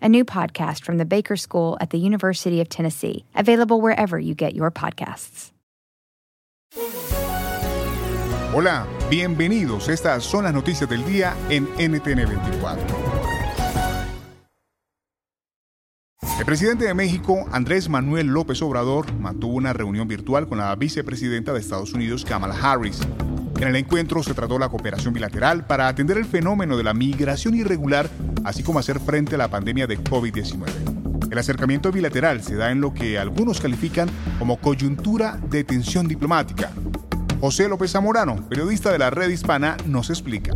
a new podcast from the Baker School at the University of Tennessee, available wherever you get your podcasts. Hola, bienvenidos. Estas son las noticias del día en NTN 24. El presidente de México, Andrés Manuel López Obrador, mantuvo una reunión virtual con la vicepresidenta de Estados Unidos, Kamala Harris. En el encuentro se trató la cooperación bilateral para atender el fenómeno de la migración irregular, así como hacer frente a la pandemia de COVID-19. El acercamiento bilateral se da en lo que algunos califican como coyuntura de tensión diplomática. José López Zamorano, periodista de la red hispana, nos explica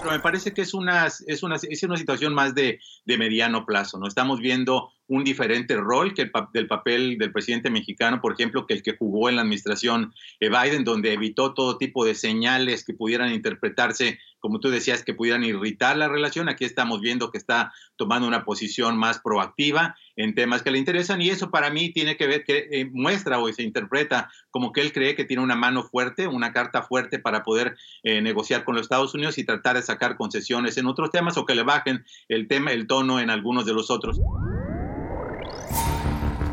pero me parece que es una, es una, es una situación más de, de mediano plazo, ¿no? Estamos viendo un diferente rol que el del papel del presidente mexicano, por ejemplo, que el que jugó en la administración Biden, donde evitó todo tipo de señales que pudieran interpretarse, como tú decías, que pudieran irritar la relación. Aquí estamos viendo que está tomando una posición más proactiva en temas que le interesan y eso para mí tiene que ver, que eh, muestra o se interpreta como que él cree que tiene una mano fuerte, una carta fuerte para poder eh, negociar con los Estados Unidos y tratar de sacar concesiones en otros temas o que le bajen el tema, el tono en algunos de los otros.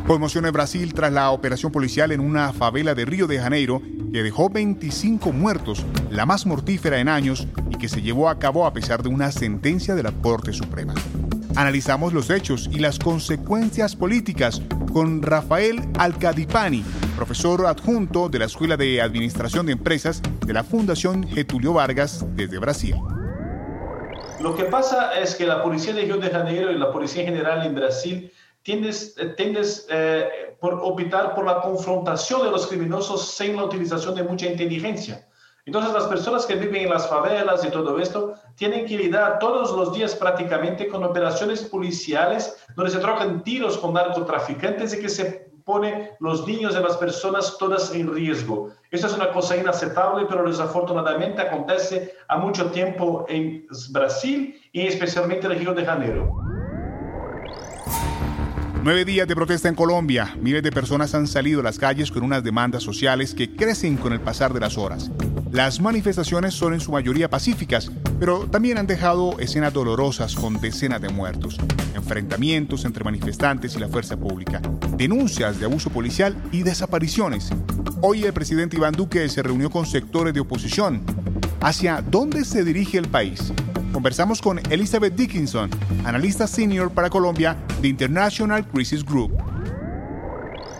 Conmoción Brasil tras la operación policial en una favela de Río de Janeiro que dejó 25 muertos, la más mortífera en años y que se llevó a cabo a pesar de una sentencia de la Corte Suprema. Analizamos los hechos y las consecuencias políticas con Rafael Alcadipani, profesor adjunto de la Escuela de Administración de Empresas de la Fundación Getulio Vargas desde Brasil. Lo que pasa es que la Policía de Río de Janeiro y la Policía General en Brasil tiendes, tiendes eh, por optar por la confrontación de los criminosos sin la utilización de mucha inteligencia. Entonces las personas que viven en las favelas y todo esto tienen que lidiar todos los días prácticamente con operaciones policiales donde se trocan tiros con narcotraficantes y que se pone los niños de las personas todas en riesgo. Eso es una cosa inaceptable, pero desafortunadamente acontece a mucho tiempo en Brasil y especialmente en Río de Janeiro. Nueve días de protesta en Colombia. Miles de personas han salido a las calles con unas demandas sociales que crecen con el pasar de las horas. Las manifestaciones son en su mayoría pacíficas, pero también han dejado escenas dolorosas con decenas de muertos, enfrentamientos entre manifestantes y la fuerza pública, denuncias de abuso policial y desapariciones. Hoy el presidente Iván Duque se reunió con sectores de oposición. ¿Hacia dónde se dirige el país? Conversamos con Elizabeth Dickinson, analista senior para Colombia de International Crisis Group.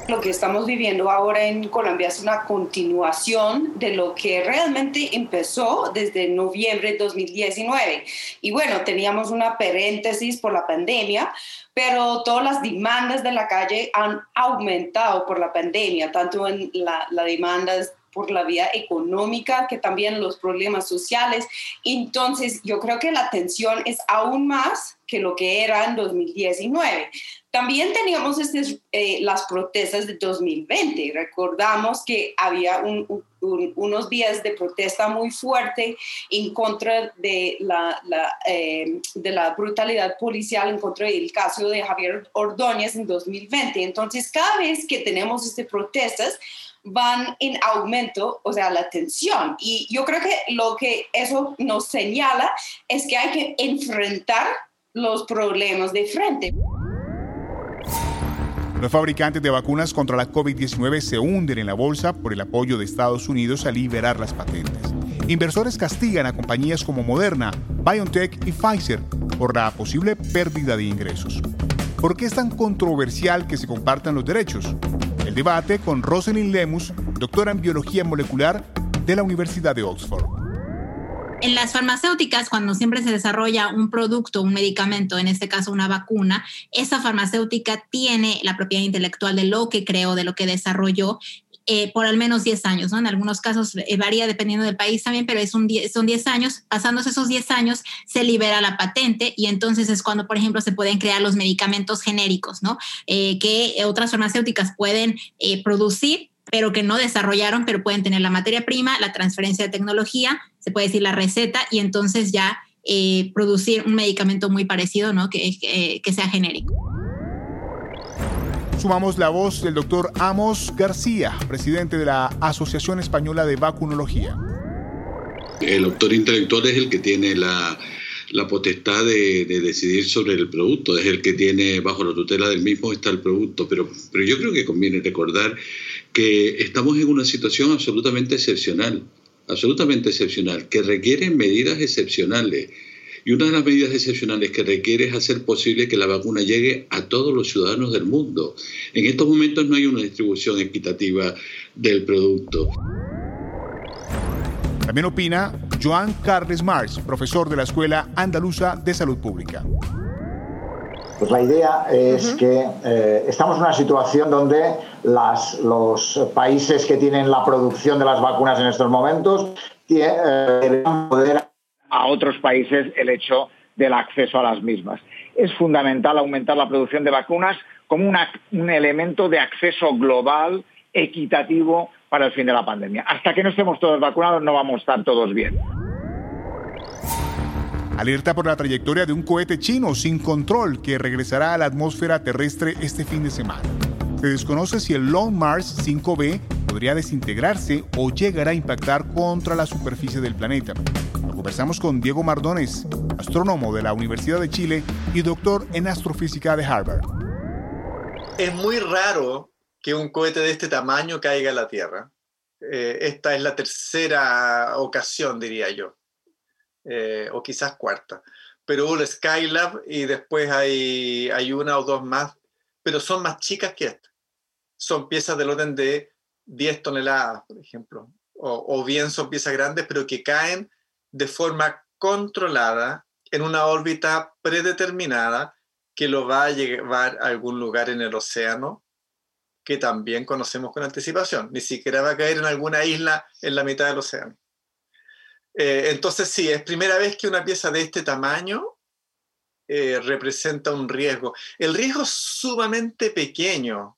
Lo que estamos viviendo ahora en Colombia es una continuación de lo que realmente empezó desde noviembre de 2019. Y bueno, teníamos una paréntesis por la pandemia, pero todas las demandas de la calle han aumentado por la pandemia, tanto en las la demandas por la vía económica, que también los problemas sociales. Entonces, yo creo que la tensión es aún más que lo que era en 2019. También teníamos este, eh, las protestas de 2020. Recordamos que había unos días de protesta muy fuerte en contra de la, eh, de la brutalidad policial, en contra del caso de Javier Ordóñez en 2020. Entonces, cada vez que tenemos estas protestas, van en aumento, o sea, la tensión. Y yo creo que lo que eso nos señala es que hay que enfrentar los problemas de frente. Los fabricantes de vacunas contra la COVID-19 se hunden en la bolsa por el apoyo de Estados Unidos a liberar las patentes. Inversores castigan a compañías como Moderna, BioNTech y Pfizer por la posible pérdida de ingresos. ¿Por qué es tan controversial que se compartan los derechos? El debate con Rosalind Lemus, doctora en biología molecular de la Universidad de Oxford. En las farmacéuticas, cuando siempre se desarrolla un producto, un medicamento, en este caso una vacuna, esa farmacéutica tiene la propiedad intelectual de lo que creó, de lo que desarrolló eh, por al menos 10 años, ¿no? En algunos casos eh, varía dependiendo del país también, pero es un son 10 años. Pasándose esos 10 años, se libera la patente y entonces es cuando, por ejemplo, se pueden crear los medicamentos genéricos, ¿no? Eh, que otras farmacéuticas pueden producir pero que no desarrollaron, pero pueden tener la materia prima, la transferencia de tecnología, se puede decir la receta, y entonces ya producir un medicamento muy parecido, ¿no? que, que sea genérico. Sumamos la voz del doctor Amos García, presidente de la Asociación Española de Vacunología. El autor intelectual es el que tiene la, potestad de, decidir sobre el producto, es el que tiene bajo la tutela del mismo está el producto, pero, pero yo creo que conviene recordar que estamos en una situación absolutamente excepcional, absolutamente excepcional, que requiere medidas excepcionales y una de las medidas excepcionales que requiere es hacer posible que la vacuna llegue a todos los ciudadanos del mundo. En estos momentos no hay una distribución equitativa del producto. También opina Joan Carles Mars, profesor de la Escuela Andaluza de Salud Pública. Pues la idea es que eh, estamos en una situación donde las, los países que tienen la producción de las vacunas en estos momentos tienen, eh, poder a otros países el hecho del acceso a las mismas. Es fundamental aumentar la producción de vacunas como un elemento de acceso global, equitativo para el fin de la pandemia. Hasta que no estemos todos vacunados no vamos a estar todos bien. Alerta por la trayectoria de un cohete chino sin control que regresará a la atmósfera terrestre este fin de semana. Se desconoce si el Long Mars 5B podría desintegrarse o llegará a impactar contra la superficie del planeta. Conversamos con Diego Mardones, astrónomo de la Universidad de Chile y doctor en astrofísica de Harvard. Es muy raro que un cohete de este tamaño caiga a la Tierra. Eh, esta es la tercera ocasión, diría yo, eh, o quizás cuarta. Pero hubo el Skylab y después hay, hay una o dos más, pero son más chicas que esta. Son piezas del orden de 10 toneladas, por ejemplo, o, o bien son piezas grandes, pero que caen de forma controlada en una órbita predeterminada que lo va a llevar a algún lugar en el océano que también conocemos con anticipación. Ni siquiera va a caer en alguna isla en la mitad del océano. Eh, entonces sí, es primera vez que una pieza de este tamaño eh, representa un riesgo. El riesgo es sumamente pequeño,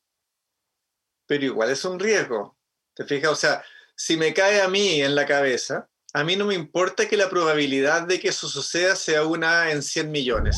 pero igual es un riesgo. ¿Te fijas? O sea, si me cae a mí en la cabeza, a mí no me importa que la probabilidad de que eso suceda sea una en 100 millones.